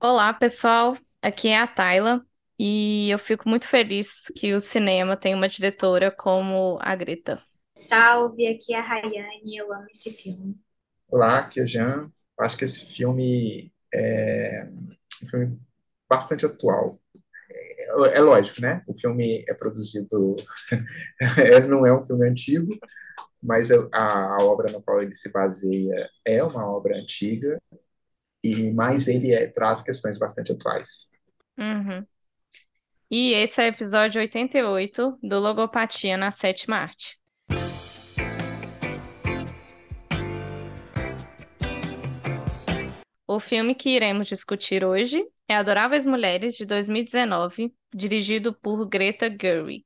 Olá, pessoal. Aqui é a Tayla e eu fico muito feliz que o cinema tem uma diretora como a Greta. Salve, aqui é a Rayane, eu amo esse filme. Olá, aqui é o Jean. Acho que esse filme é um filme bastante atual. É, é lógico, né? O filme é produzido, ele não é um filme antigo, mas a, a obra na qual ele se baseia é uma obra antiga, e mas ele é, traz questões bastante atuais. Uhum. E esse é o episódio 88 do Logopatia na Sétima Arte. O filme que iremos discutir hoje é Adoráveis Mulheres, de 2019, dirigido por Greta Gerwig.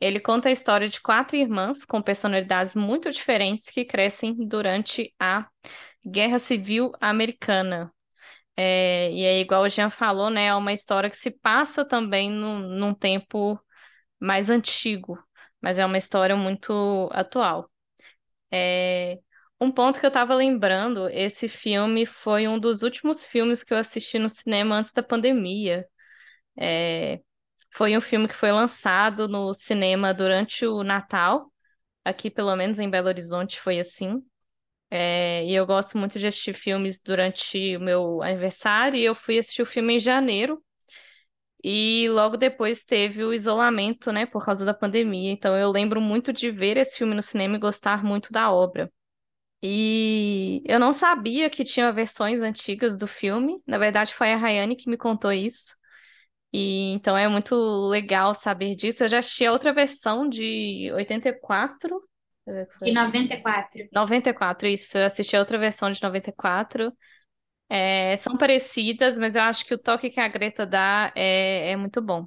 Ele conta a história de quatro irmãs com personalidades muito diferentes que crescem durante a Guerra Civil Americana. É, e é igual o Jean falou, né? É uma história que se passa também num, num tempo mais antigo, mas é uma história muito atual. É, um ponto que eu estava lembrando, esse filme foi um dos últimos filmes que eu assisti no cinema antes da pandemia. É, foi um filme que foi lançado no cinema durante o Natal. Aqui, pelo menos em Belo Horizonte, foi assim. É, e eu gosto muito de assistir filmes durante o meu aniversário, e eu fui assistir o filme em janeiro. E logo depois teve o isolamento, né, por causa da pandemia. Então eu lembro muito de ver esse filme no cinema e gostar muito da obra. E eu não sabia que tinha versões antigas do filme. Na verdade, foi a Rayane que me contou isso. E então é muito legal saber disso. Eu já assisti a outra versão de 84. De 94. 94, isso. Eu assisti a outra versão de 94. É, são parecidas, mas eu acho que o toque que a Greta dá é, é muito bom.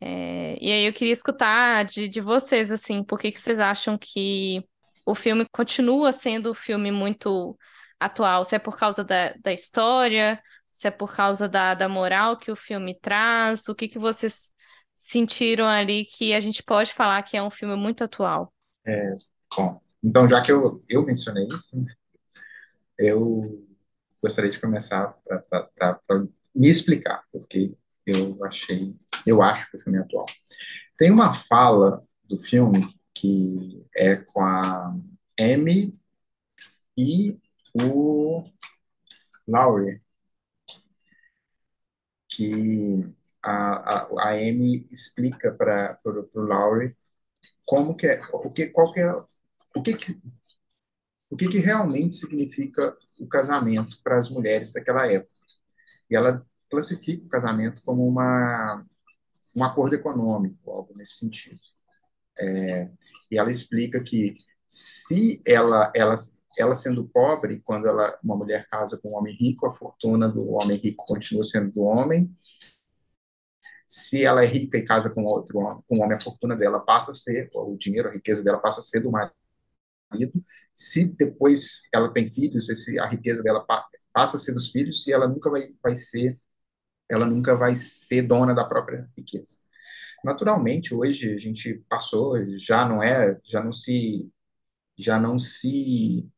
É, e aí eu queria escutar de, de vocês, assim, por que, que vocês acham que o filme continua sendo um filme muito atual? Se é por causa da, da história, se é por causa da, da moral que o filme traz, o que, que vocês sentiram ali que a gente pode falar que é um filme muito atual? É, bom, então já que eu, eu mencionei isso, eu gostaria de começar para me explicar, porque eu achei, eu acho que o filme é atual. Tem uma fala do filme que é com a Amy e o Laurie, que a, a, a Amy explica para o Laurie como que é, o que, qual que é, o que, que o que, que realmente significa o casamento para as mulheres daquela época. E ela classifica o casamento como uma, um acordo econômico, algo nesse sentido. É, e ela explica que se ela, ela, ela sendo pobre, quando ela, uma mulher casa com um homem rico, a fortuna do homem rico continua sendo do homem, se ela é rica e casa com outro com um homem, a fortuna dela passa a ser, o dinheiro, a riqueza dela passa a ser do marido. Se depois ela tem filhos, esse, a riqueza dela passa a ser dos filhos e ela nunca vai, vai ser, ela nunca vai ser dona da própria riqueza. Naturalmente, hoje a gente passou, já não é, já não se, já não se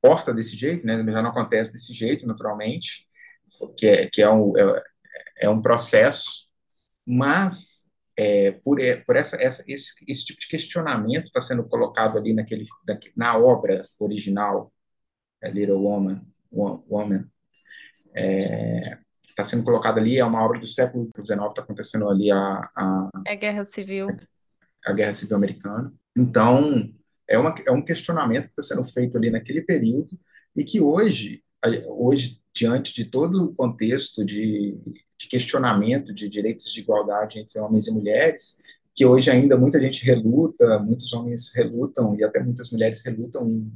porta desse jeito, né? Já não acontece desse jeito, naturalmente, que é, que é um, é, é um processo, mas é, por, por essa, essa esse, esse, tipo de questionamento está sendo colocado ali naquele, na obra original, é, Little Woman, Woman é, está sendo colocado ali, é uma obra do século XIX, está acontecendo ali a, a, a Guerra Civil. A Guerra Civil Americana. Então, é, uma, é um questionamento que está sendo feito ali naquele período e que hoje, hoje diante de todo o contexto de, de questionamento de direitos de igualdade entre homens e mulheres, que hoje ainda muita gente reluta, muitos homens relutam e até muitas mulheres relutam em,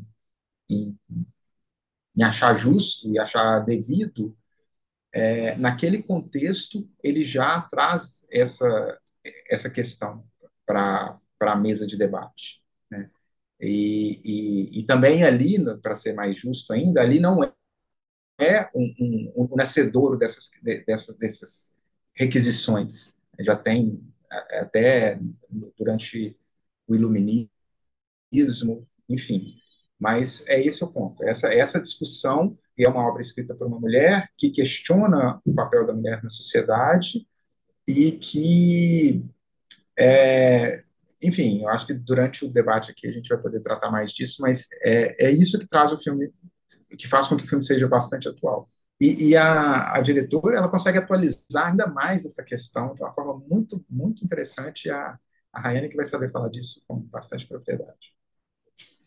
em, em achar justo e achar devido, é, naquele contexto ele já traz essa, essa questão para a mesa de debate. Né? E, e, e também ali, para ser mais justo ainda, ali não é um, um, um nascedouro dessas, dessas, dessas requisições. Já tem até durante o iluminismo, enfim. Mas é esse o ponto. Essa, essa discussão e é uma obra escrita por uma mulher que questiona o papel da mulher na sociedade e que, é, enfim, eu acho que durante o debate aqui a gente vai poder tratar mais disso, mas é, é isso que traz o filme, que faz com que o filme seja bastante atual. E, e a, a, diretora, ela consegue atualizar ainda mais essa questão de uma forma muito, muito interessante. A, a Rayane que vai saber falar disso com bastante propriedade.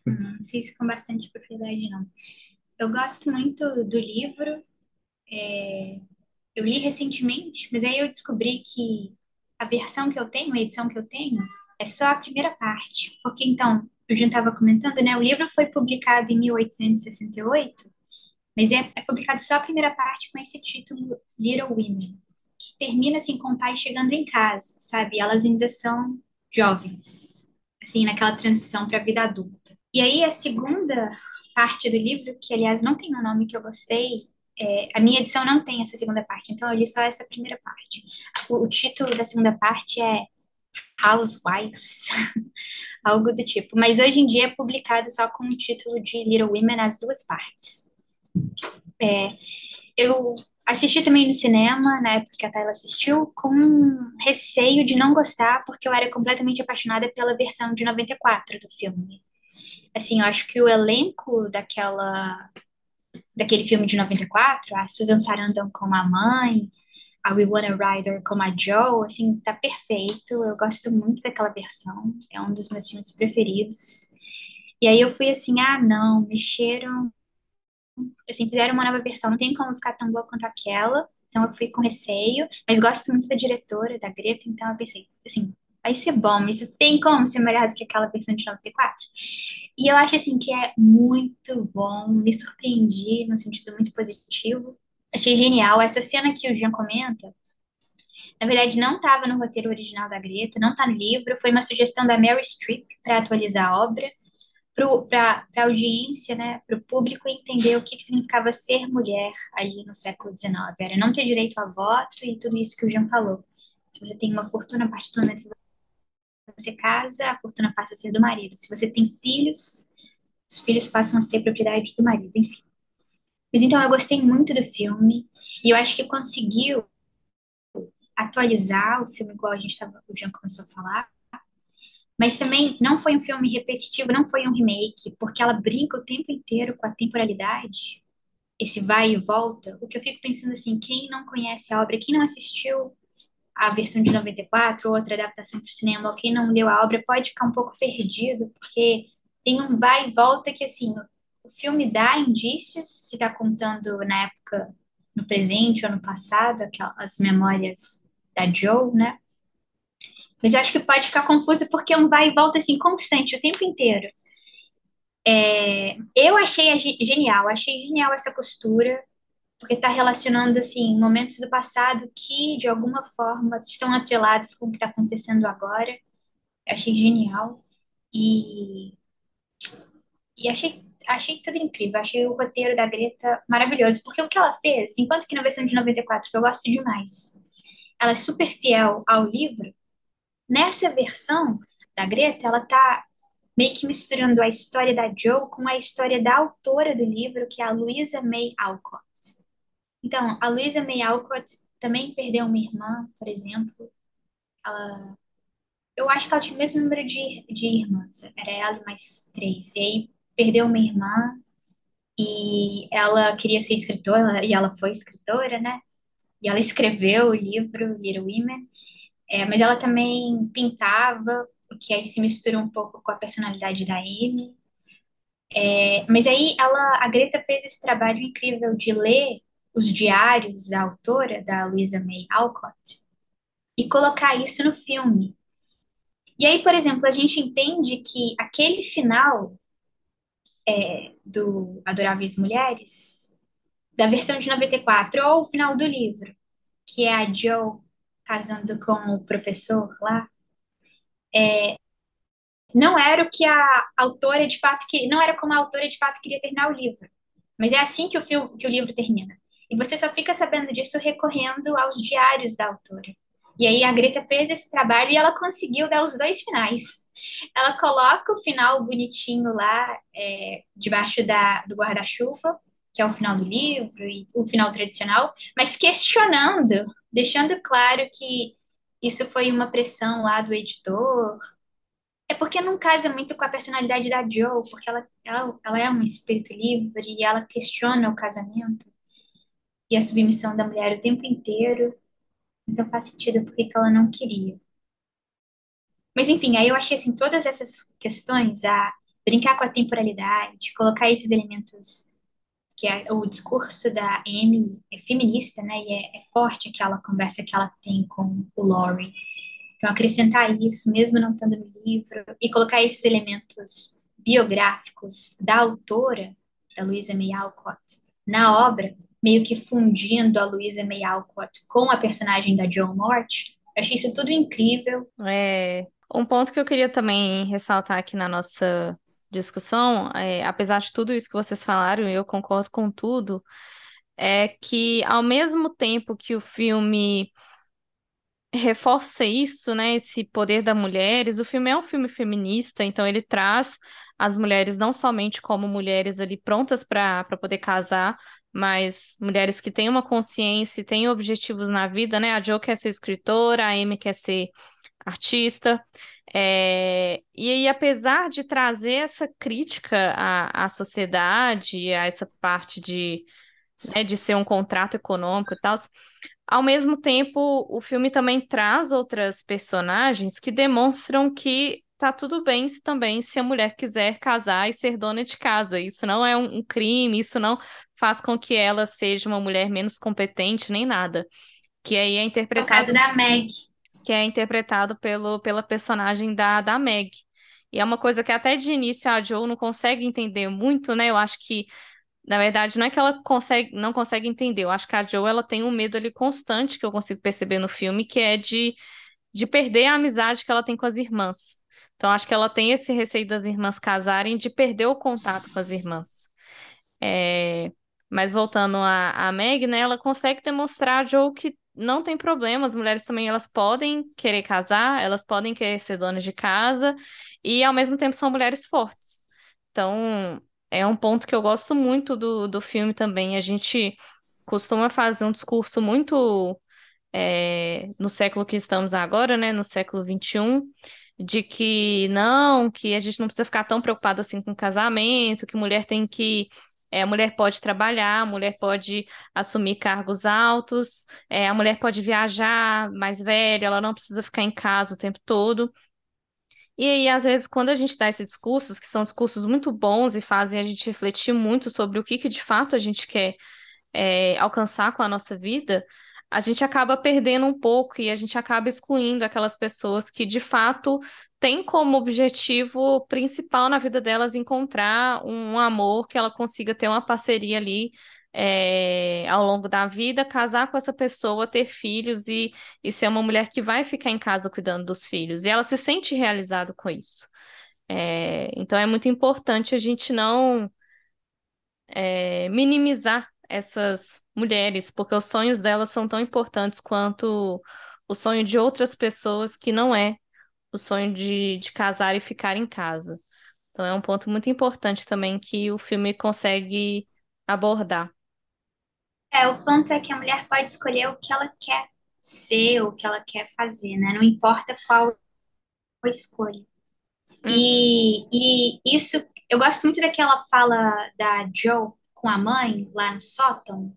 Não sei se com bastante propriedade, não. Eu gosto muito do livro. É, eu li recentemente, mas aí eu descobri que a versão que eu tenho, a edição que eu tenho, é só a primeira parte. Porque então, eu já estava comentando, né? O livro foi publicado em 1868, mas é, é publicado só a primeira parte com esse título Little Women, que termina assim com o pai chegando em casa, sabe? Elas ainda são jovens, assim, naquela transição para a vida adulta. E aí a segunda parte do livro, que aliás não tem um nome que eu gostei, é, a minha edição não tem essa segunda parte, então eu li só essa primeira parte. O, o título da segunda parte é Housewives, algo do tipo. Mas hoje em dia é publicado só com o título de Little Women, as duas partes. É, eu assisti também no cinema, na época que a Tayla assistiu, com receio de não gostar, porque eu era completamente apaixonada pela versão de 94 do filme assim, eu acho que o elenco daquela daquele filme de 94, a Susan Sarandon como a mãe, a Winona Ryder como a Joe, assim, tá perfeito. Eu gosto muito daquela versão, é um dos meus filmes preferidos. E aí eu fui assim, ah, não, mexeram, assim, fizeram uma nova versão, não tem como ficar tão boa quanto aquela. Então eu fui com receio, mas gosto muito da diretora, da Greta, então eu pensei, assim, vai ser bom, isso tem como ser melhor do que aquela versão de 94. E eu acho assim que é muito bom, me surpreendi no sentido muito positivo. Achei genial essa cena que o Jean comenta. Na verdade, não estava no roteiro original da Greta, não está no livro, foi uma sugestão da Mary Streep para atualizar a obra, para a audiência, né, para o público entender o que, que significava ser mulher ali no século XIX. Era não ter direito a voto e tudo isso que o Jean falou. Se você tem uma fortuna a partir do momento que você casa, a fortuna passa a ser do marido. Se você tem filhos, os filhos passam a ser propriedade do marido, enfim. Mas então eu gostei muito do filme e eu acho que conseguiu atualizar o filme igual a gente estava, o Jean começou a falar. Mas também não foi um filme repetitivo, não foi um remake, porque ela brinca o tempo inteiro com a temporalidade, esse vai e volta. O que eu fico pensando assim, quem não conhece a obra, quem não assistiu a versão de 94, outra adaptação para o cinema, ou quem não leu a obra pode ficar um pouco perdido, porque tem um vai e volta que, assim, o filme dá indícios, se está contando na época, no presente ou no passado, aquelas memórias da Joe, né? Mas eu acho que pode ficar confuso porque é um vai e volta, assim, constante, o tempo inteiro. É, eu achei genial, achei genial essa costura, porque está relacionando assim momentos do passado que de alguma forma estão atrelados com o que está acontecendo agora. Eu achei genial e e achei achei tudo incrível. Achei o roteiro da Greta maravilhoso, porque o que ela fez, enquanto que na versão de 94 que eu gosto demais, ela é super fiel ao livro. Nessa versão da Greta, ela tá meio que misturando a história da Joe com a história da autora do livro, que é a Louisa May Alcott. Então, a Luisa May Alcott também perdeu uma irmã, por exemplo. Ela, eu acho que ela tinha o mesmo número de, de irmãs, era ela mais três. E aí perdeu uma irmã e ela queria ser escritora, e ela foi escritora, né? E ela escreveu o livro Little Women, é, mas ela também pintava, o que aí se mistura um pouco com a personalidade da Amy. É, mas aí ela, a Greta fez esse trabalho incrível de ler os diários da autora, da Louisa May Alcott, e colocar isso no filme. E aí, por exemplo, a gente entende que aquele final é, do Adoráveis Mulheres, da versão de 94, ou o final do livro, que é a Joe casando com o professor lá, é, não era o que a autora de fato que não era como a autora de fato queria terminar o livro, mas é assim que o, filme, que o livro termina. E você só fica sabendo disso recorrendo aos diários da autora. E aí a Greta fez esse trabalho e ela conseguiu dar os dois finais. Ela coloca o final bonitinho lá, é, debaixo da, do guarda-chuva, que é o final do livro e o final tradicional, mas questionando, deixando claro que isso foi uma pressão lá do editor. É porque não casa muito com a personalidade da Jo, porque ela, ela, ela é um espírito livre e ela questiona o casamento e a submissão da mulher o tempo inteiro. Então faz sentido porque que ela não queria. Mas enfim, aí eu achei assim, todas essas questões, a brincar com a temporalidade, colocar esses elementos que é o discurso da Amy é feminista, né? E é, é, forte aquela conversa que ela tem com o Laurie. Então, acrescentar isso, mesmo não estando no livro, e colocar esses elementos biográficos da autora, da Louisa May Alcott, na obra, meio que fundindo a Louisa May Alcott com a personagem da Joan Mort, achei isso tudo incrível. É, um ponto que eu queria também ressaltar aqui na nossa discussão, é, apesar de tudo isso que vocês falaram, eu concordo com tudo, é que ao mesmo tempo que o filme reforça isso, né, esse poder das mulheres, o filme é um filme feminista, então ele traz as mulheres não somente como mulheres ali prontas para poder casar, mas mulheres que têm uma consciência e têm objetivos na vida, né? A Jo quer ser escritora, a Amy quer ser artista. É, e aí, apesar de trazer essa crítica à, à sociedade, a essa parte de, né, de ser um contrato econômico e tal, ao mesmo tempo, o filme também traz outras personagens que demonstram que tá tudo bem também se a mulher quiser casar e ser dona de casa. Isso não é um, um crime, isso não faz com que ela seja uma mulher menos competente nem nada. Que aí é interpretado. É o caso da Meg que é interpretado pelo, pela personagem da, da Meg. E é uma coisa que até de início a Joe não consegue entender muito, né? Eu acho que, na verdade, não é que ela consegue, não consegue entender. Eu acho que a Joe ela tem um medo ali constante que eu consigo perceber no filme, que é de, de perder a amizade que ela tem com as irmãs. Então, acho que ela tem esse receio das irmãs casarem, de perder o contato com as irmãs. É... Mas voltando a, a Meg, né, ela consegue demonstrar a Joe que não tem problema, as mulheres também elas podem querer casar, elas podem querer ser donas de casa e ao mesmo tempo são mulheres fortes. Então, é um ponto que eu gosto muito do, do filme também. A gente costuma fazer um discurso muito é, no século que estamos agora, né, no século XXI, de que não, que a gente não precisa ficar tão preocupado assim com casamento, que mulher tem que é, a mulher pode trabalhar, a mulher pode assumir cargos altos, é, a mulher pode viajar mais velha, ela não precisa ficar em casa o tempo todo. E aí, às vezes, quando a gente dá esses discursos, que são discursos muito bons e fazem a gente refletir muito sobre o que, que de fato a gente quer é, alcançar com a nossa vida, a gente acaba perdendo um pouco e a gente acaba excluindo aquelas pessoas que de fato têm como objetivo principal na vida delas encontrar um amor que ela consiga ter uma parceria ali é, ao longo da vida, casar com essa pessoa, ter filhos e, e ser uma mulher que vai ficar em casa cuidando dos filhos. E ela se sente realizada com isso. É, então é muito importante a gente não é, minimizar essas mulheres, porque os sonhos delas são tão importantes quanto o sonho de outras pessoas que não é o sonho de, de casar e ficar em casa. Então é um ponto muito importante também que o filme consegue abordar. É, o ponto é que a mulher pode escolher o que ela quer ser, o que ela quer fazer, né? Não importa qual a escolha. Uhum. E, e isso, eu gosto muito daquela fala da Joe com a mãe lá no sótão,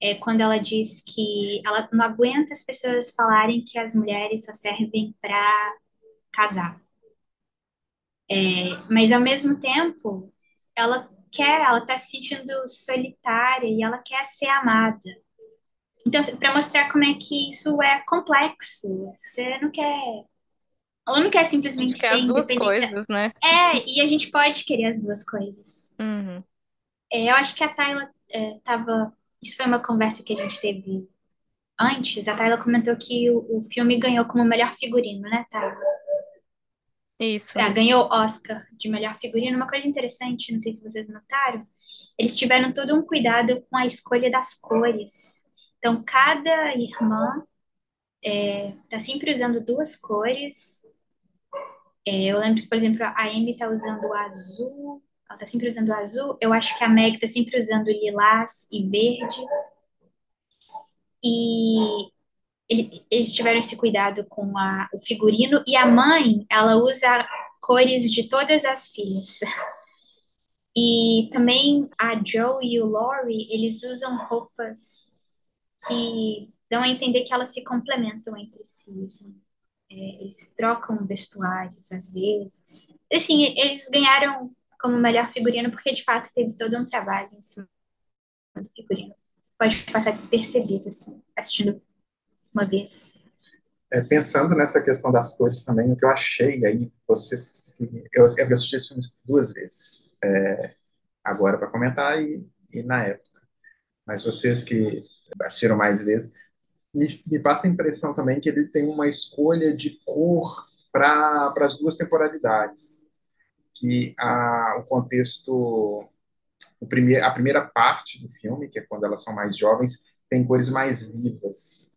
é quando ela diz que ela não aguenta as pessoas falarem que as mulheres só servem para casar. É, mas ao mesmo tempo, ela quer, ela está se sentindo solitária e ela quer ser amada. Então, para mostrar como é que isso é complexo, você não quer. Ela não quer simplesmente quer ser as duas coisas, né? É, e a gente pode querer as duas coisas. Uhum. É, eu acho que a Tayla estava. Isso foi uma conversa que a gente teve antes. A Tayla comentou que o, o filme ganhou como melhor figurino, né, Tayla? Isso. É, ganhou Oscar de melhor figurino. Uma coisa interessante, não sei se vocês notaram, eles tiveram todo um cuidado com a escolha das cores. Então, cada irmã é, tá sempre usando duas cores. É, eu lembro que, por exemplo, a Amy tá usando o azul, ela tá sempre usando azul. Eu acho que a Meg tá sempre usando lilás e verde. E ele, eles tiveram esse cuidado com a, o figurino. E a mãe, ela usa cores de todas as filhas. E também a Joe e o Laurie, eles usam roupas que dão a entender que elas se complementam entre si. Assim. É, eles trocam vestuários às vezes. Assim, eles ganharam como melhor figurino porque de fato teve todo um trabalho em cima do figurino. Pode passar despercebido, assim, assistindo uma vez. É, pensando nessa questão das cores também, o que eu achei aí, vocês, eu, eu assisti filme duas vezes, é, agora para comentar e, e na época. Mas vocês que assistiram mais vezes, me, me passa a impressão também que ele tem uma escolha de cor para as duas temporalidades. Que a, o contexto, o primeir, a primeira parte do filme, que é quando elas são mais jovens, tem cores mais vivas.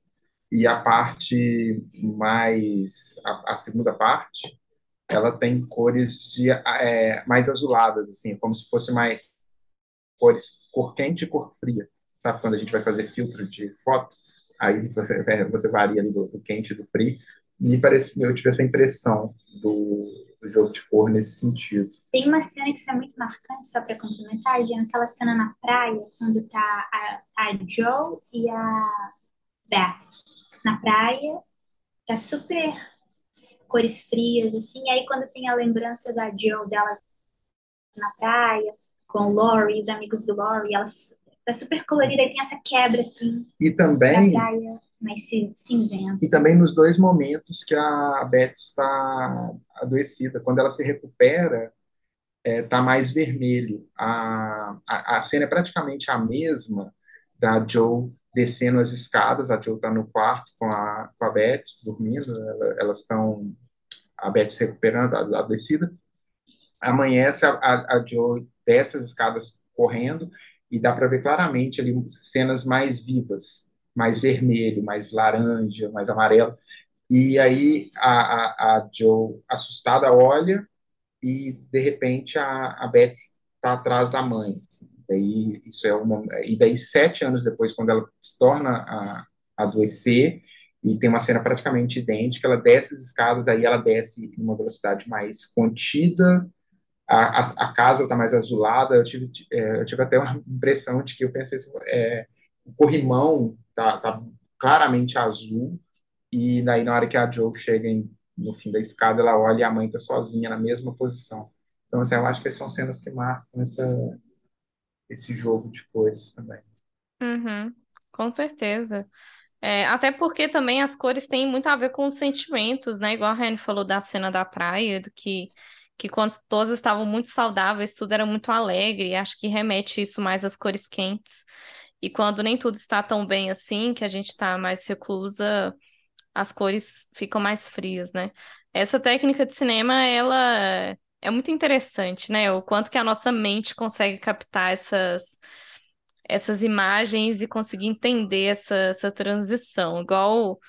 E a parte mais. A, a segunda parte, ela tem cores de, é, mais azuladas, assim, como se fosse mais cores cor quente e cor fria. Sabe quando a gente vai fazer filtro de foto? aí você, você varia ali do, do quente e do frio. Me parece, eu tive essa impressão do, do, jogo de cor nesse sentido. Tem uma cena que isso é muito marcante, só para complementar, Jean, aquela cena na praia, quando tá a, a Joe e a Beth na praia, tá super cores frias, assim, e aí quando tem a lembrança da Joe delas na praia, com o Laurie, os amigos do Laurie, elas tá super colorida e tem essa quebra assim. E também mais cinzenta. E também nos dois momentos que a Beth está adoecida, quando ela se recupera, é, tá mais vermelho. A, a, a cena é praticamente a mesma da Joe descendo as escadas. A Joe está no quarto com a, com a Beth dormindo. Ela, elas estão a Beth se recuperando, a, a. Amanhece, a, a, a Joe desce as escadas correndo e dá para ver claramente ali cenas mais vivas, mais vermelho, mais laranja, mais amarelo. E aí a, a, a Joe, assustada, olha e, de repente, a, a está atrás da mãe. Assim. Daí, isso é uma, e daí, sete anos depois, quando ela se torna a, a adoecer, e tem uma cena praticamente idêntica, ela desce as escadas, aí ela desce em uma velocidade mais contida, a, a, a casa está mais azulada. Eu tive, é, eu tive até uma impressão de que eu pensei assim, é, o corrimão tá, tá claramente azul e daí na hora que a Joe chega em, no fim da escada, ela olha e a mãe está sozinha na mesma posição. Então, assim, eu acho que são cenas que marcam essa, esse jogo de cores também. Uhum, com certeza. É, até porque também as cores têm muito a ver com os sentimentos, né? Igual a Rani falou da cena da praia, do que que quando todos estavam muito saudáveis, tudo era muito alegre, acho que remete isso mais às cores quentes. E quando nem tudo está tão bem assim, que a gente está mais reclusa, as cores ficam mais frias, né? Essa técnica de cinema, ela é muito interessante, né? O quanto que a nossa mente consegue captar essas, essas imagens e conseguir entender essa, essa transição. Igual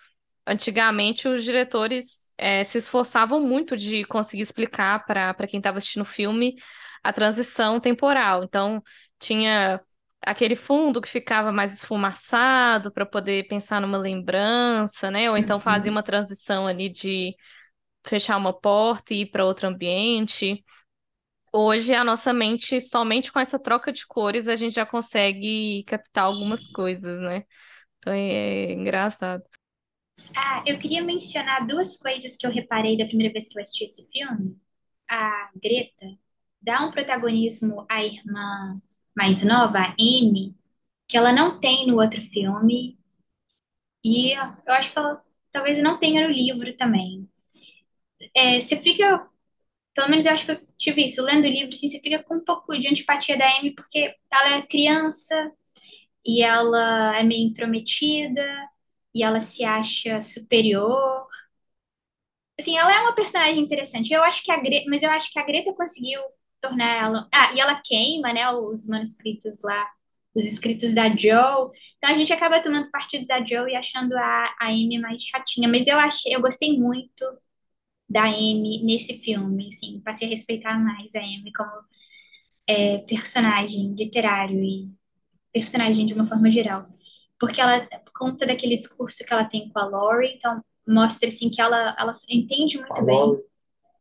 antigamente os diretores é, se esforçavam muito de conseguir explicar para quem estava assistindo o filme a transição temporal. Então, tinha aquele fundo que ficava mais esfumaçado para poder pensar numa lembrança, né? Ou então fazia uhum. uma transição ali de fechar uma porta e ir para outro ambiente. Hoje, a nossa mente, somente com essa troca de cores, a gente já consegue captar algumas coisas, né? Então é, é engraçado. Ah, eu queria mencionar duas coisas que eu reparei da primeira vez que eu assisti esse filme. A Greta dá um protagonismo à irmã mais nova, a Amy, que ela não tem no outro filme. E eu acho que ela talvez não tenha no livro também. É, você fica, pelo menos eu acho que eu tive isso, lendo o livro, assim, você fica com um pouco de antipatia da Amy, porque ela é criança e ela é meio intrometida e ela se acha superior. Assim, ela é uma personagem interessante. Eu acho que a Greta, mas eu acho que a Greta conseguiu tornar ela. Ah, e ela queima, né, os manuscritos lá, os escritos da Joe. Então a gente acaba tomando partido da Joe e achando a, a Amy mais chatinha. Mas eu achei, eu gostei muito da Amy nesse filme, assim, passei a respeitar mais a Amy como é, personagem literário e personagem de uma forma geral. Porque ela, por conta daquele discurso que ela tem com a Laurie, então mostra assim que ela, ela entende muito bem.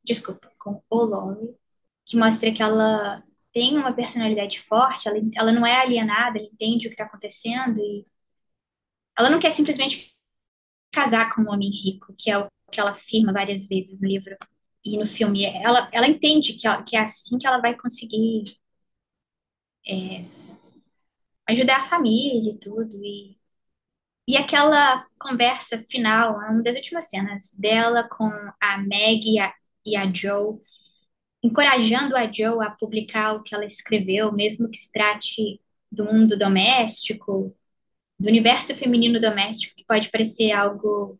Desculpa, com o Laurie, que mostra que ela tem uma personalidade forte, ela, ela não é alienada, ela entende o que está acontecendo e ela não quer simplesmente casar com um homem rico, que é o que ela afirma várias vezes no livro e no filme. Ela, ela entende que, que é assim que ela vai conseguir é, ajudar a família e tudo. E, e aquela conversa final, uma das últimas cenas dela com a Meg e a, e a Joe, encorajando a Joe a publicar o que ela escreveu, mesmo que se trate do mundo doméstico, do universo feminino doméstico, que pode parecer algo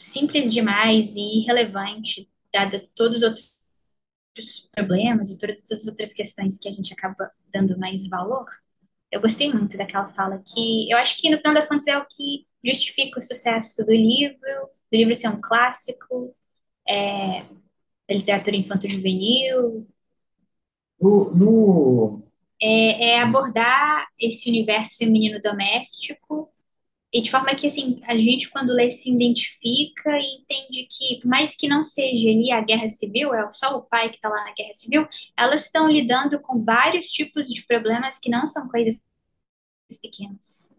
simples demais e irrelevante, dada todos os outros problemas e todas as outras questões que a gente acaba dando mais valor. Eu gostei muito daquela fala que eu acho que no final das contas é o que justifica o sucesso do livro, do livro ser um clássico, é, da literatura infanto-juvenil. No, no... É, é, abordar esse universo feminino doméstico e de forma que, assim, a gente, quando lê, se identifica e entende que, por mais que não seja ali a guerra civil, é só o pai que está lá na guerra civil, elas estão lidando com vários tipos de problemas que não são coisas pequenas.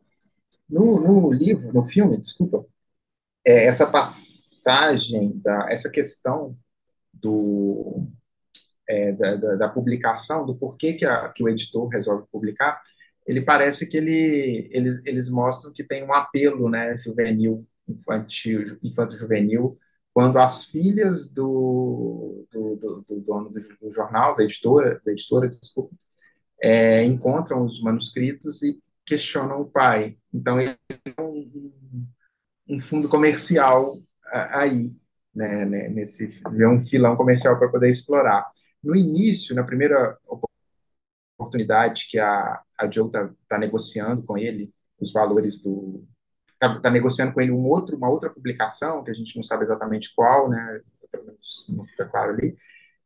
No, no livro, no filme, desculpa, é, essa passagem, da, essa questão do, é, da, da, da, publicação, do porquê que, a, que o editor resolve publicar, ele parece que ele, eles, eles mostram que tem um apelo né, juvenil, infantil, infanto-juvenil, quando as filhas do, do, do, do dono do, jornal, da editora, da editora desculpa, é, encontram os manuscritos e questionam o pai. Então, ele é um, um fundo comercial aí, né, né, nesse, é um filão comercial para poder explorar. No início, na primeira oportunidade que a, a Joe está tá negociando com ele os valores do está tá negociando com ele um outro uma outra publicação que a gente não sabe exatamente qual né pelo menos não fica claro ali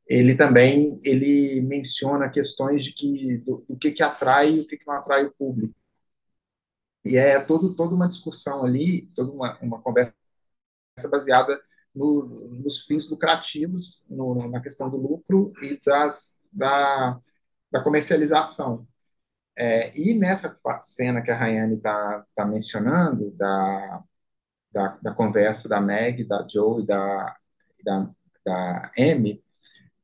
ele também ele menciona questões de que do, do que que atrai e o que que não atrai o público e é todo toda uma discussão ali toda uma, uma conversa baseada no, nos fins lucrativos no, na questão do lucro e das da da comercialização. É, e nessa cena que a Rayane está tá mencionando, da, da, da, conversa da Meg, da Joe e da, da, da Amy,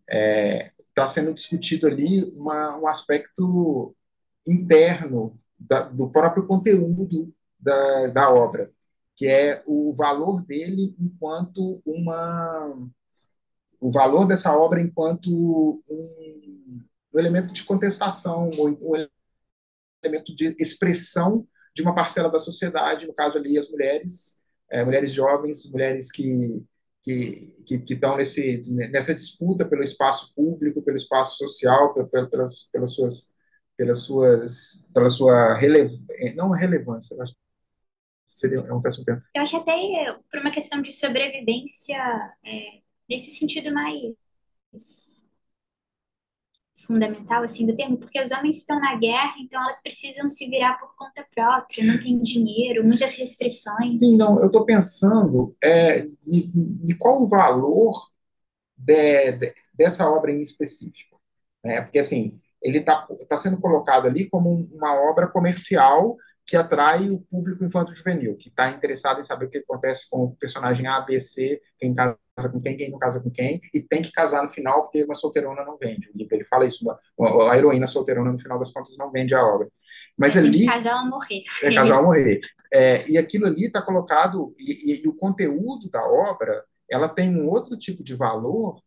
está é, tá sendo discutido ali uma, um aspecto interno da, do próprio conteúdo da, da obra, que é o valor dele enquanto uma o valor dessa obra enquanto um, um elemento de contestação, um elemento de expressão de uma parcela da sociedade, no caso ali as mulheres, é, mulheres jovens, mulheres que que, que, estão nesse, nessa disputa pelo espaço público, pelo espaço social, pelas, pelas suas, pelas suas, pela sua relevância, não relevância, mas seria é um péssimo tempo. Eu acho até por uma questão de sobrevivência, é, nesse sentido mais fundamental assim do termo, porque os homens estão na guerra, então elas precisam se virar por conta própria, não tem dinheiro, muitas restrições. Sim, não, eu estou pensando é, de, de, qual o valor de, de, dessa obra em específico, né? Porque assim, ele está tá sendo colocado ali como uma obra comercial que atrai o público infanto-juvenil, que está interessado em saber o que acontece com o personagem A, B, C, quem casa com quem, quem não casa com quem, e tem que casar no final, porque uma solteirona não vende. Ele fala isso, uma, a heroína solteirona, no final das contas, não vende a obra. Mas é, ali... casar ou morrer. É casar ou morrer. É, e aquilo ali está colocado, e, e, e o conteúdo da obra, ela tem um outro tipo de valor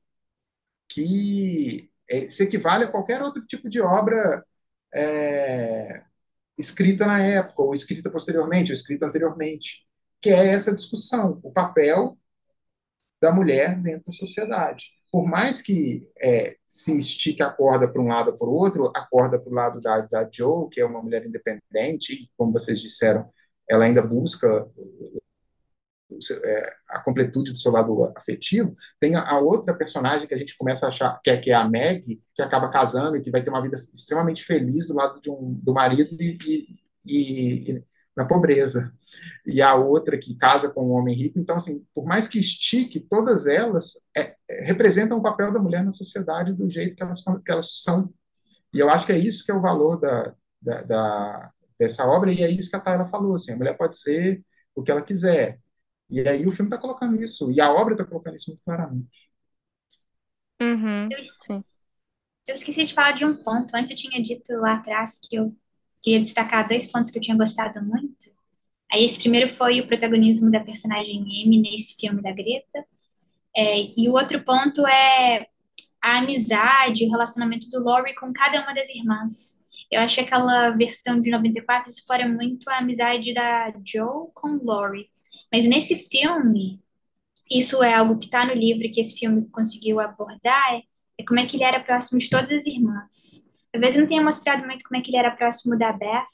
que é, se equivale a qualquer outro tipo de obra é, escrita na época, ou escrita posteriormente, ou escrita anteriormente, que é essa discussão, o papel da mulher dentro da sociedade. Por mais que é, se estique a corda para um lado ou para o outro, a corda para o lado da, da Joe, que é uma mulher independente, e, como vocês disseram, ela ainda busca a completude do seu lado afetivo, tem a, outra personagem que a gente começa a achar, que é, que é a Meg, que acaba casando e que vai ter uma vida extremamente feliz do lado de um, do marido e, e, e na pobreza. E a outra que casa com um homem rico. Então, assim, por mais que estique, todas elas é, é, representam o papel da mulher na sociedade do jeito que elas, que elas são. E eu acho que é isso que é o valor da, da, da dessa obra, e é isso que a Tayla falou, assim, a mulher pode ser o que ela quiser. E aí o filme está colocando isso, e a obra está colocando isso muito claramente. Uhum, Eu, sim. eu esqueci de falar de um ponto. Antes eu tinha dito lá atrás que eu queria destacar dois pontos que eu tinha gostado muito. Aí esse primeiro foi o protagonismo da personagem M nesse filme da Greta. É, e o outro ponto é a amizade, o relacionamento do Laurie com cada uma das irmãs. Eu acho que aquela versão de 94 explora muito a amizade da Joe com Laurie. Mas nesse filme, isso é algo que está no livro que esse filme conseguiu abordar, é como é que ele era próximo de todas as irmãs. Talvez não tenha mostrado muito como é que ele era próximo da Beth,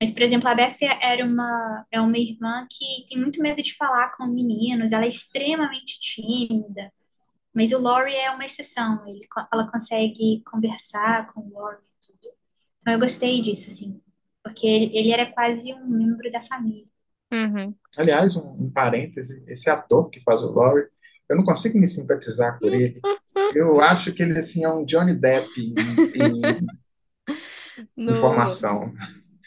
mas, por exemplo, a Beth era uma, é uma irmã que tem muito medo de falar com meninos, ela é extremamente tímida, mas o Laurie é uma exceção, ele, ela consegue conversar com o Laurie e tudo. Então eu gostei disso, assim, porque ele, ele era quase um membro da família. Uhum. Aliás, um, um parêntese, esse ator que faz o Laurie, eu não consigo me simpatizar por ele. Eu acho que ele assim é um Johnny Depp em, em No, informação.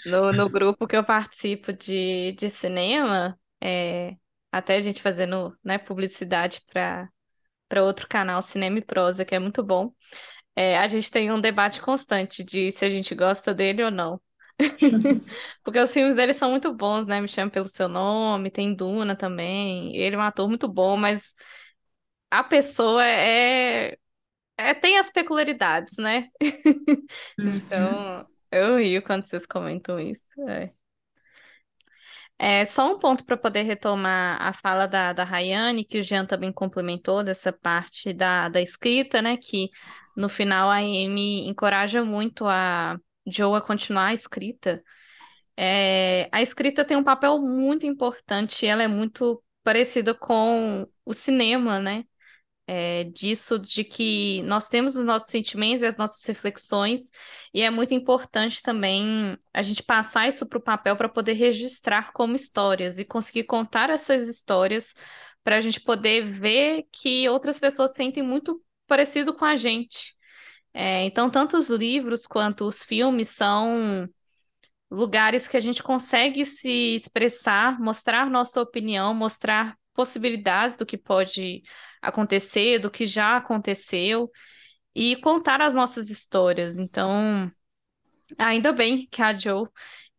no, no grupo que eu participo de, de cinema, é, até a gente fazendo, né, publicidade para para outro canal, Cinema e Prosa, que é muito bom. É, a gente tem um debate constante de se a gente gosta dele ou não. Porque os filmes dele são muito bons, né? Me chama pelo seu nome, tem Duna também. Ele é um ator muito bom, mas a pessoa é, é tem as peculiaridades, né? Uhum. Então, eu rio quando vocês comentam isso. É. É, só um ponto para poder retomar a fala da, da Rayane, que o Jean também complementou dessa parte da, da escrita, né? Que no final a Amy encoraja muito a Joe a continuar a escrita. É, a escrita tem um papel muito importante, ela é muito parecida com o cinema, né? É, disso de que nós temos os nossos sentimentos e as nossas reflexões, e é muito importante também a gente passar isso para o papel para poder registrar como histórias e conseguir contar essas histórias para a gente poder ver que outras pessoas sentem muito parecido com a gente. É, então, tanto os livros quanto os filmes são lugares que a gente consegue se expressar, mostrar nossa opinião, mostrar possibilidades do que pode acontecer, do que já aconteceu e contar as nossas histórias. Então, ainda bem que a Joe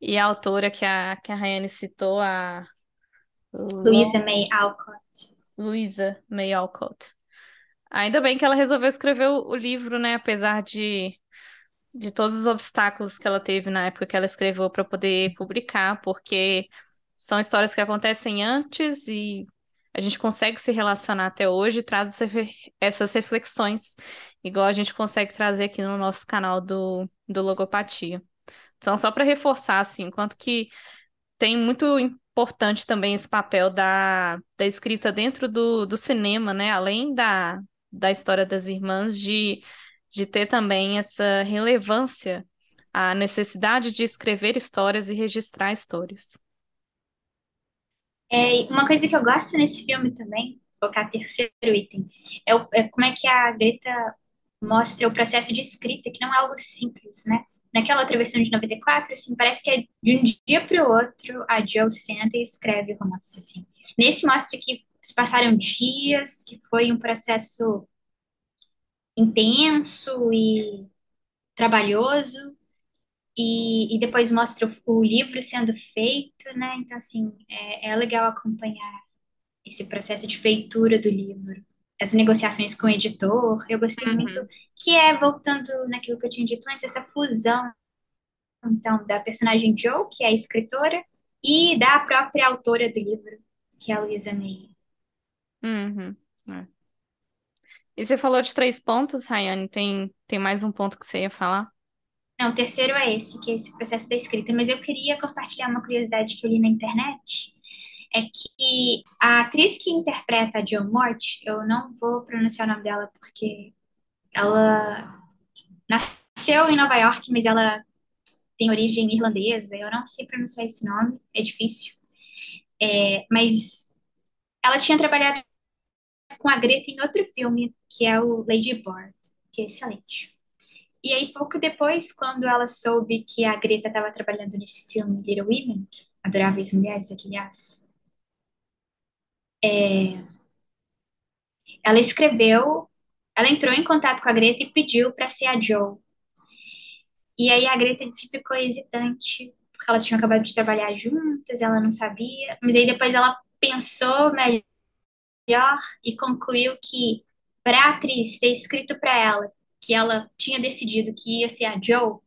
e a autora que a, que a Rayane citou, a Louisa May Alcott. Louisa May Alcott. Ainda bem que ela resolveu escrever o, livro, né? Apesar de, de todos os obstáculos que ela teve na época que ela escreveu para poder publicar, porque são histórias que acontecem antes e a gente consegue se relacionar até hoje e traz essas reflexões, igual a gente consegue trazer aqui no nosso canal do, do Logopatia. Então, só para reforçar, assim, enquanto que tem muito importante também esse papel da, da escrita dentro do, do cinema, né? Além da, da história das irmãs, de, de ter também essa relevância, a necessidade de escrever histórias e registrar histórias. É, uma coisa que eu gosto nesse filme também, colocar terceiro item, é, o, é como é que a Greta mostra o processo de escrita, que não é algo simples, né? Naquela outra versão de 94, assim, parece que é de um dia para o outro a Joe senta e escreve romance, assim. Nesse mostra que se passaram dias, que foi um processo intenso e trabalhoso, e, e depois mostra o, o, livro sendo feito, né? Então, assim, é, é legal acompanhar esse processo de feitura do livro, as negociações com o editor. Eu gostei Uhum. muito, que é, voltando naquilo que eu tinha dito antes, essa fusão, então, da personagem Joe, que é a escritora, e da própria autora do livro, que é a Luisa May. Uhum. É. E você falou de três pontos, Rayane. Tem, tem mais um ponto que você ia falar? Não, o terceiro é esse, que é esse processo da escrita. Mas eu queria compartilhar uma curiosidade que eu li na internet, é que a atriz que interpreta a Jill Mort, eu não vou pronunciar o nome dela porque ela nasceu em Nova York, mas ela tem origem irlandesa. Eu não sei pronunciar esse nome, é difícil. É, mas ela tinha trabalhado com a Greta em outro filme, que é o Lady Bird, que é excelente. E aí, pouco depois, quando ela soube que a Greta estava trabalhando nesse filme Little Women, Adoráveis Mulheres, aliás, é, ela escreveu, ela entrou em contato com a Greta e pediu para ser a Joe. E aí a Greta disse que ficou hesitante, porque elas tinham acabado de trabalhar juntas, ela não sabia. Mas aí depois ela pensou melhor e concluiu que para a atriz ter escrito para ela que ela tinha decidido que ia ser a Joe,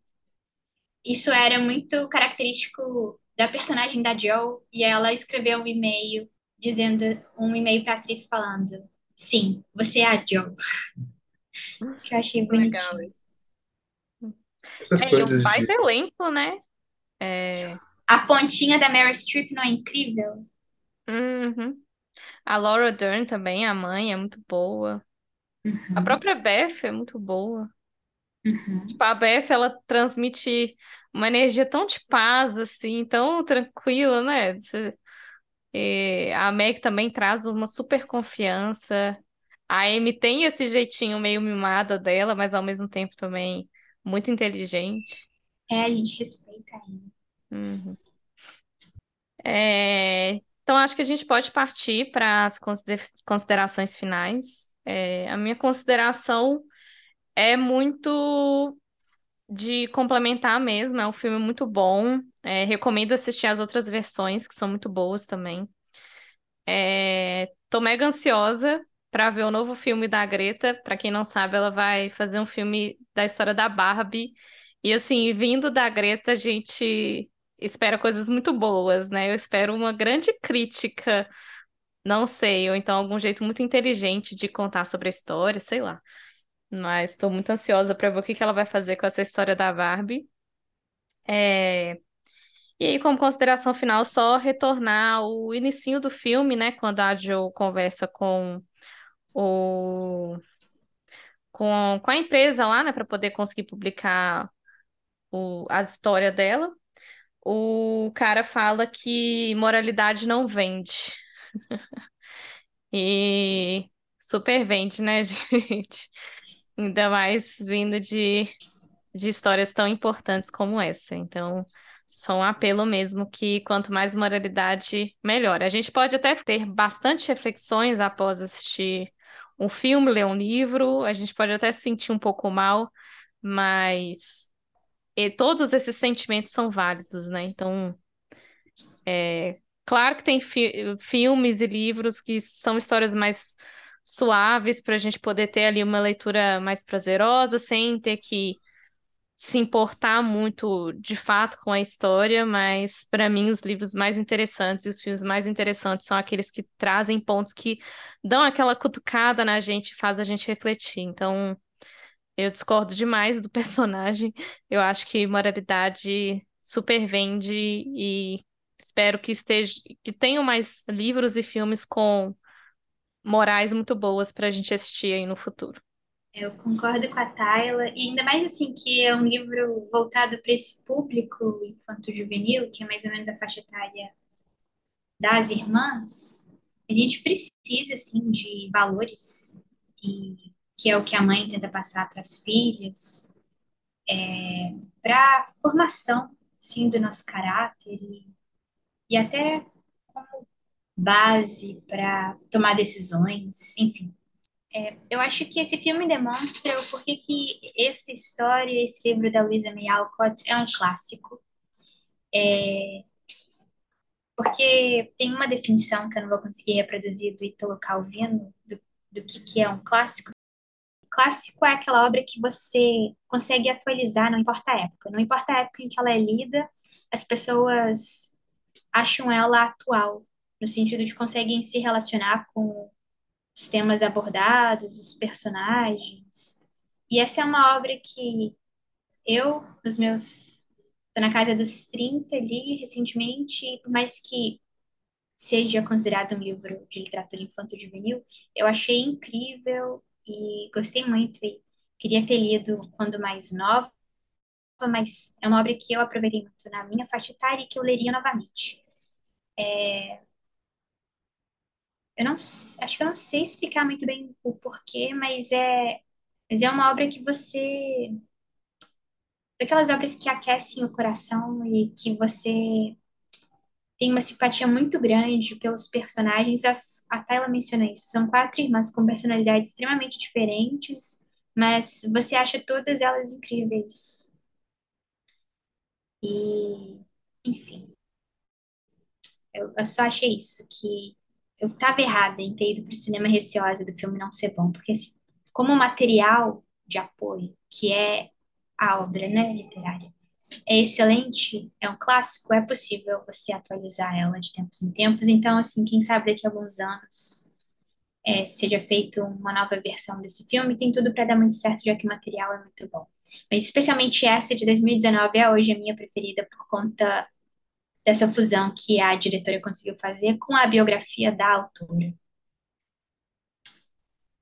isso era muito característico da personagem da Joe, e ela escreveu um e-mail dizendo um e-mail para a atriz falando: "Sim, você é a Joe". Que eu achei Legal. bonitinho. Essas É, e um coisas de. baita elenco, né? É, A pontinha da Meryl Streep não é incrível? uhum. A Laura Dern também, a mãe, é muito boa. A Uhum, própria Beth é muito boa. uhum. Tipo, a Beth, ela transmite uma energia tão de paz, assim, tão tranquila, né? Você- e a Meg também traz uma super confiança. A Amy tem esse jeitinho meio mimada dela, mas ao mesmo tempo também muito inteligente. É, a gente respeita ainda. Uhum. É, então, acho que a gente pode partir para as consider- considerações finais. É, a minha consideração é muito de complementar mesmo, é um filme muito bom. É, recomendo assistir as outras versões, que são muito boas também. É, tô mega ansiosa para ver o novo filme da Greta. Para quem não sabe, ela vai fazer um filme da história da Barbie. E assim, vindo da Greta, a gente espera coisas muito boas, né? Eu espero uma grande crítica, não sei, ou então algum jeito muito inteligente de contar sobre a história, sei lá. Mas estou muito ansiosa para ver o que que ela vai fazer com essa história da Barbie. É, E aí, como consideração final, só retornar o inicinho do filme, né? Quando a Jo conversa com o com, com a empresa lá, né, para poder conseguir publicar o, a história dela. O cara fala que moralidade não vende. E super vende, né, gente? Ainda mais vindo de, de histórias tão importantes como essa. Então, só um apelo mesmo que quanto mais moralidade, melhor. A gente pode até ter bastante reflexões após assistir um filme, ler um livro, a gente pode até se sentir um pouco mal, mas e todos esses sentimentos são válidos, né? Então, é, claro que tem fi- filmes e livros que são histórias mais suaves para a gente poder ter ali uma leitura mais prazerosa, sem ter que se importar muito de fato com a história, mas para mim os livros mais interessantes e os filmes mais interessantes são aqueles que trazem pontos que dão aquela cutucada na gente, faz a gente refletir. Então, eu discordo demais do personagem. Eu acho que moralidade super vende e espero que esteja, que tenham mais livros e filmes com morais muito boas para a gente assistir aí no futuro. Eu concordo com a Tayla, e ainda mais assim que é um livro voltado para esse público infanto-juvenil, que é mais ou menos a faixa etária das irmãs, a gente precisa assim de valores e que é o que a mãe tenta passar para as filhas, é, para formação sim do nosso caráter e, e até como base para tomar decisões, enfim. É, eu acho que esse filme demonstra o porquê que essa história, esse livro da Louisa May Alcott é um clássico. É, porque tem uma definição que eu não vou conseguir reproduzir do Italo Calvino, do, do que, que é um clássico. Clássico é aquela obra que você consegue atualizar, não importa a época. Não importa a época em que ela é lida, as pessoas acham ela atual, no sentido de conseguem se relacionar com os temas abordados, os personagens. E essa é uma obra que eu, nos meus. Estou na casa dos 30 ali recentemente, e por mais que seja considerado um livro de literatura infanto-juvenil, eu achei incrível e gostei muito e queria ter lido quando mais nova, mas é uma obra que eu aproveitei muito na minha faixa etária e que eu leria novamente. É, eu não, acho que eu não sei explicar muito bem o porquê, mas é, mas é uma obra que você, aquelas obras que aquecem o coração e que você tem uma simpatia muito grande pelos personagens. As, a Tayla menciona isso. São quatro irmãs com personalidades extremamente diferentes, mas você acha todas elas incríveis. E, enfim, eu, eu só achei isso, que eu estava errada em ter ido para o cinema receosa do filme não ser bom, porque assim, como material de apoio, que é a obra né, literária, é excelente, é um clássico, é possível você atualizar ela de tempos em tempos. Então, assim, quem sabe daqui a alguns anos é, seja feita uma nova versão desse filme, tem tudo para dar muito certo, já que o material é muito bom. Mas especialmente essa de 2019 é hoje a minha preferida por conta dessa fusão que a diretora conseguiu fazer com a biografia da autora.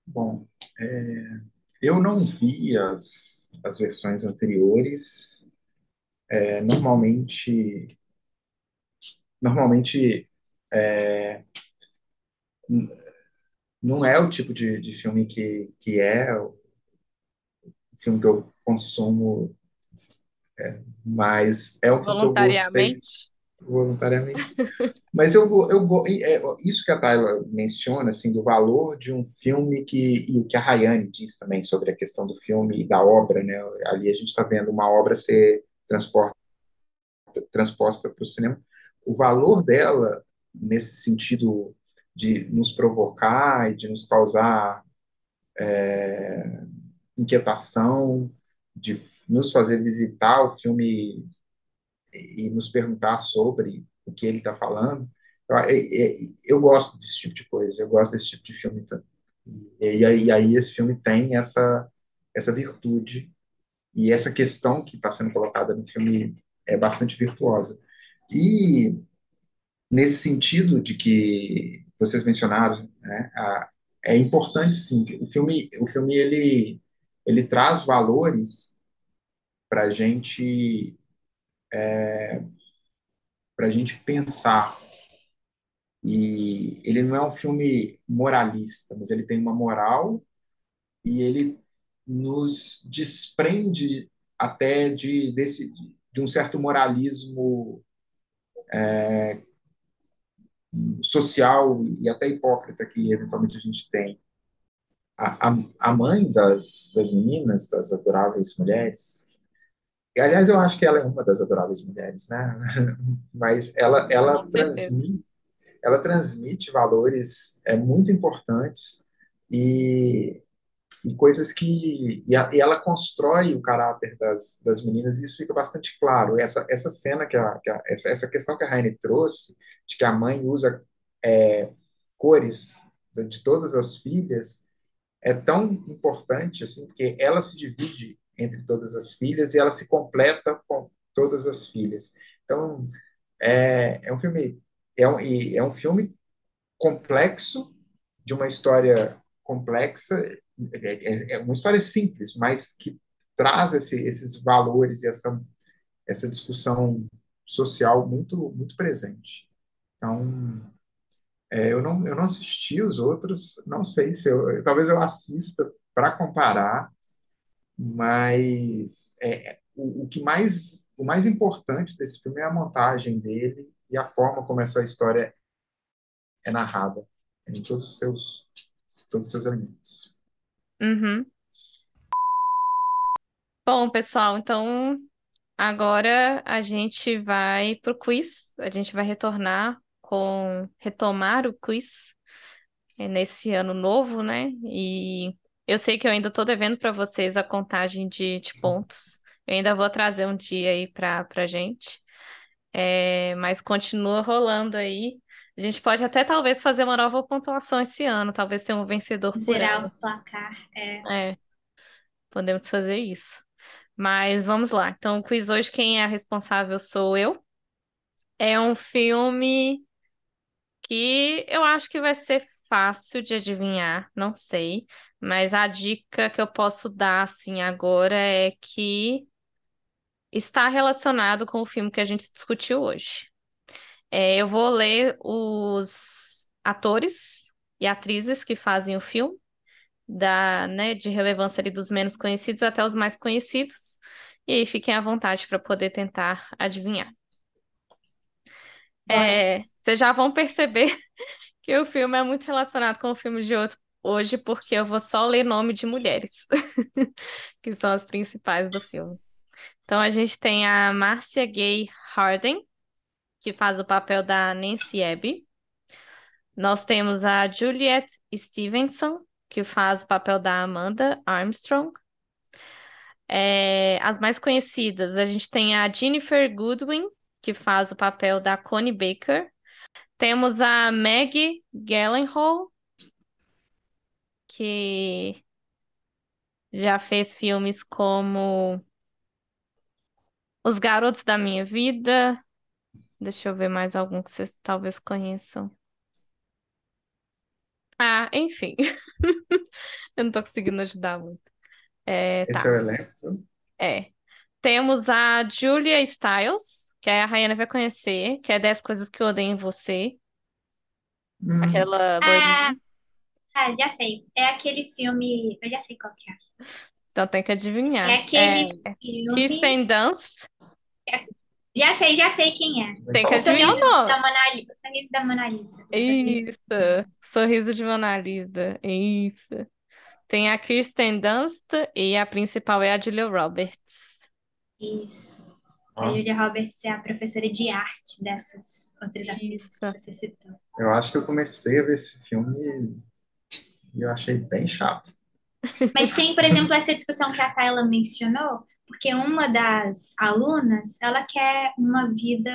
Bom, é, eu não vi as, as versões anteriores. É, normalmente, normalmente é, não é o tipo de, de filme que, que é o filme que eu consumo, é, mas é o que eu gostei Voluntariamente? voluntariamente. Mas eu, eu, é, isso que a Tayla menciona, assim, do valor de um filme que, e o que a Rayane diz também sobre a questão do filme e da obra, né? Ali a gente está vendo uma obra ser transporta, transposta para o cinema. O valor dela, nesse sentido de nos provocar e de nos causar é, inquietação, de nos fazer visitar o filme e nos perguntar sobre o que ele está falando. Eu, eu, eu, gosto desse tipo de coisa, eu gosto desse tipo de filme. E, aí, e aí esse filme tem essa, essa virtude e essa questão que está sendo colocada no filme é bastante virtuosa. E nesse sentido de que vocês mencionaram, né, a, é importante sim. O filme, o filme ele, ele traz valores para gente é, para gente pensar. E ele não é um filme moralista, mas ele tem uma moral e ele nos desprende até de, desse, de um certo moralismo é, social e até hipócrita que eventualmente a gente tem. A, a, a mãe das, das meninas, das adoráveis mulheres, Aliás, eu acho que ela é uma das adoráveis mulheres, né? Mas ela, ela transmite, ela transmite valores é, muito importantes e, e coisas que e, a, e, ela constrói o caráter das, das meninas e isso fica bastante claro. Essa, essa cena que, a, que a, essa, essa questão que a Raine trouxe de que a mãe usa é, cores de todas as filhas é tão importante assim porque ela se divide entre todas as filhas e ela se completa com todas as filhas. Então, é, é um filme é um, é um filme complexo de uma história complexa, é, é, é uma história simples, mas que traz esse, esses valores e essa essa discussão social muito muito presente. Então, é, eu não eu não assisti os outros, não sei se eu talvez eu assista para comparar mas é, o, o, que mais o mais importante desse filme é a montagem dele e a forma como essa história é narrada em todos os seus todos os seus elementos. Uhum. Bom, pessoal, então agora a gente vai para o quiz. A gente vai retornar com retomar o quiz é, nesse ano novo, né? E eu sei que eu ainda estou devendo para vocês a contagem de, de pontos. Eu ainda vou trazer um dia aí para a gente. É, mas continua rolando aí. A gente pode até talvez fazer uma nova pontuação esse ano, talvez tenha um vencedor por Zerar ano. o placar, é. É, podemos fazer isso. Mas vamos lá. Então, o quiz hoje, quem é a responsável sou eu. É um filme que eu acho que vai ser fácil de adivinhar, não sei, mas a dica que eu posso dar assim agora é que está relacionado com o filme que a gente discutiu hoje. É, eu vou ler os atores e atrizes que fazem o filme, da, né, de relevância ali dos menos conhecidos até os mais conhecidos, e aí fiquem à vontade para poder tentar adivinhar. É, vocês já vão perceber que o filme é muito relacionado com o filme de outro hoje, porque eu vou só ler nome de mulheres, que são as principais do filme. Então a gente tem a Marcia Gay Harden, que faz o papel da Nancy Abby. Nós temos a Juliette Stevenson, que faz o papel da Amanda Armstrong. É, as mais conhecidas, a gente tem a Jennifer Goodwin, que faz o papel da Connie Baker. Temos a Maggie Gyllenhaal, que já fez filmes como Os Garotos da Minha Vida. Deixa eu ver mais algum que vocês talvez conheçam. Ah, enfim. Eu não tô conseguindo ajudar muito. É, Esse tá. é o elenco. É. Temos a Julia Stiles, que a Rayana vai conhecer, que é 10 Coisas que Eu Odeio em Você. Hum, Aquela Ah, ah, já sei. É aquele filme. Eu já sei qual que é. Então tem que adivinhar. É aquele É filme. Kirsten Dunst. Já sei, já sei quem é. Tem que O adivinhar o sorriso nome. da Mona Lisa. O sorriso da Mona Lisa. Sorriso Isso. Sorriso de Mona Lisa. Isso. Tem a Kirsten Dunst e a principal é a Julia Roberts. Isso. A Julia Roberts é a professora de arte dessas outras atrizes que você citou. eu acho que eu comecei a ver esse filme e eu achei bem chato. Mas tem, por exemplo, essa discussão que a Tayla mencionou, porque uma das alunas, ela quer uma vida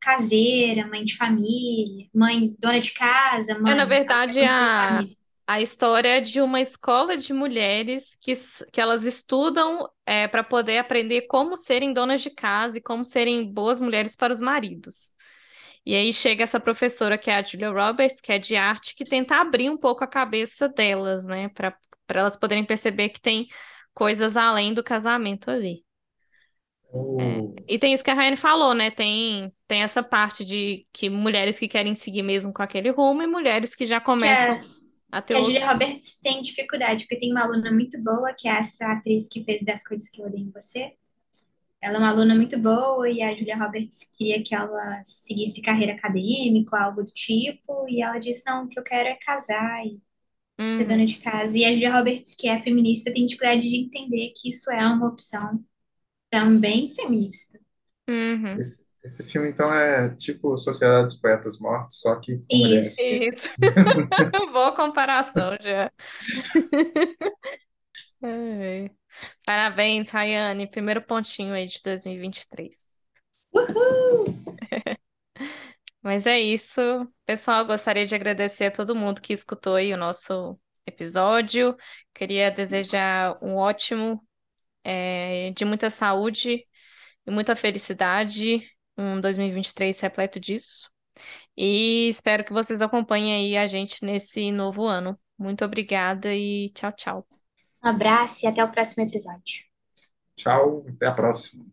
caseira, mãe de família, mãe dona de casa, É, mãe, na ela quer verdade, a, a história é de uma escola de mulheres que, que elas estudam é, para poder aprender como serem donas de casa e como serem boas mulheres para os maridos. E aí chega essa professora, que é a Julia Roberts, que é de arte, que tenta abrir um pouco a cabeça delas, né? Para elas poderem perceber que tem coisas além do casamento ali. É. O- E tem isso que a Rayane falou, né? Tem, tem essa parte de que mulheres que querem seguir mesmo com aquele rumo e mulheres que já Que começam a, a que ter a outro. Julia Roberts tem dificuldade, porque tem uma aluna muito boa, que é essa atriz que fez Das Coisas Que Eu Odeio em Você. Ela é uma aluna muito boa e a Julia Roberts queria que ela seguisse carreira acadêmica, algo do tipo, e ela disse, não, o que eu quero é casar e ser Uhum, dona de casa. E a Julia Roberts, que é feminista, tem dificuldade de entender que isso é uma opção também feminista. uhum. Esse, esse filme, então, é tipo Sociedade dos Poetas Mortos, só que com mulheres. Isso. Isso. Boa comparação já. Parabéns, Rayane. Primeiro pontinho aí de 2023. Uhul! Mas é isso. Pessoal, gostaria de agradecer a todo mundo que escutou aí o nosso episódio. Queria desejar um ótimo, é, de muita saúde e muita felicidade, um 2023 repleto disso. E espero que vocês acompanhem aí a gente nesse novo ano. Muito obrigada e tchau, tchau. Um abraço e até o próximo episódio. Tchau, até a próxima.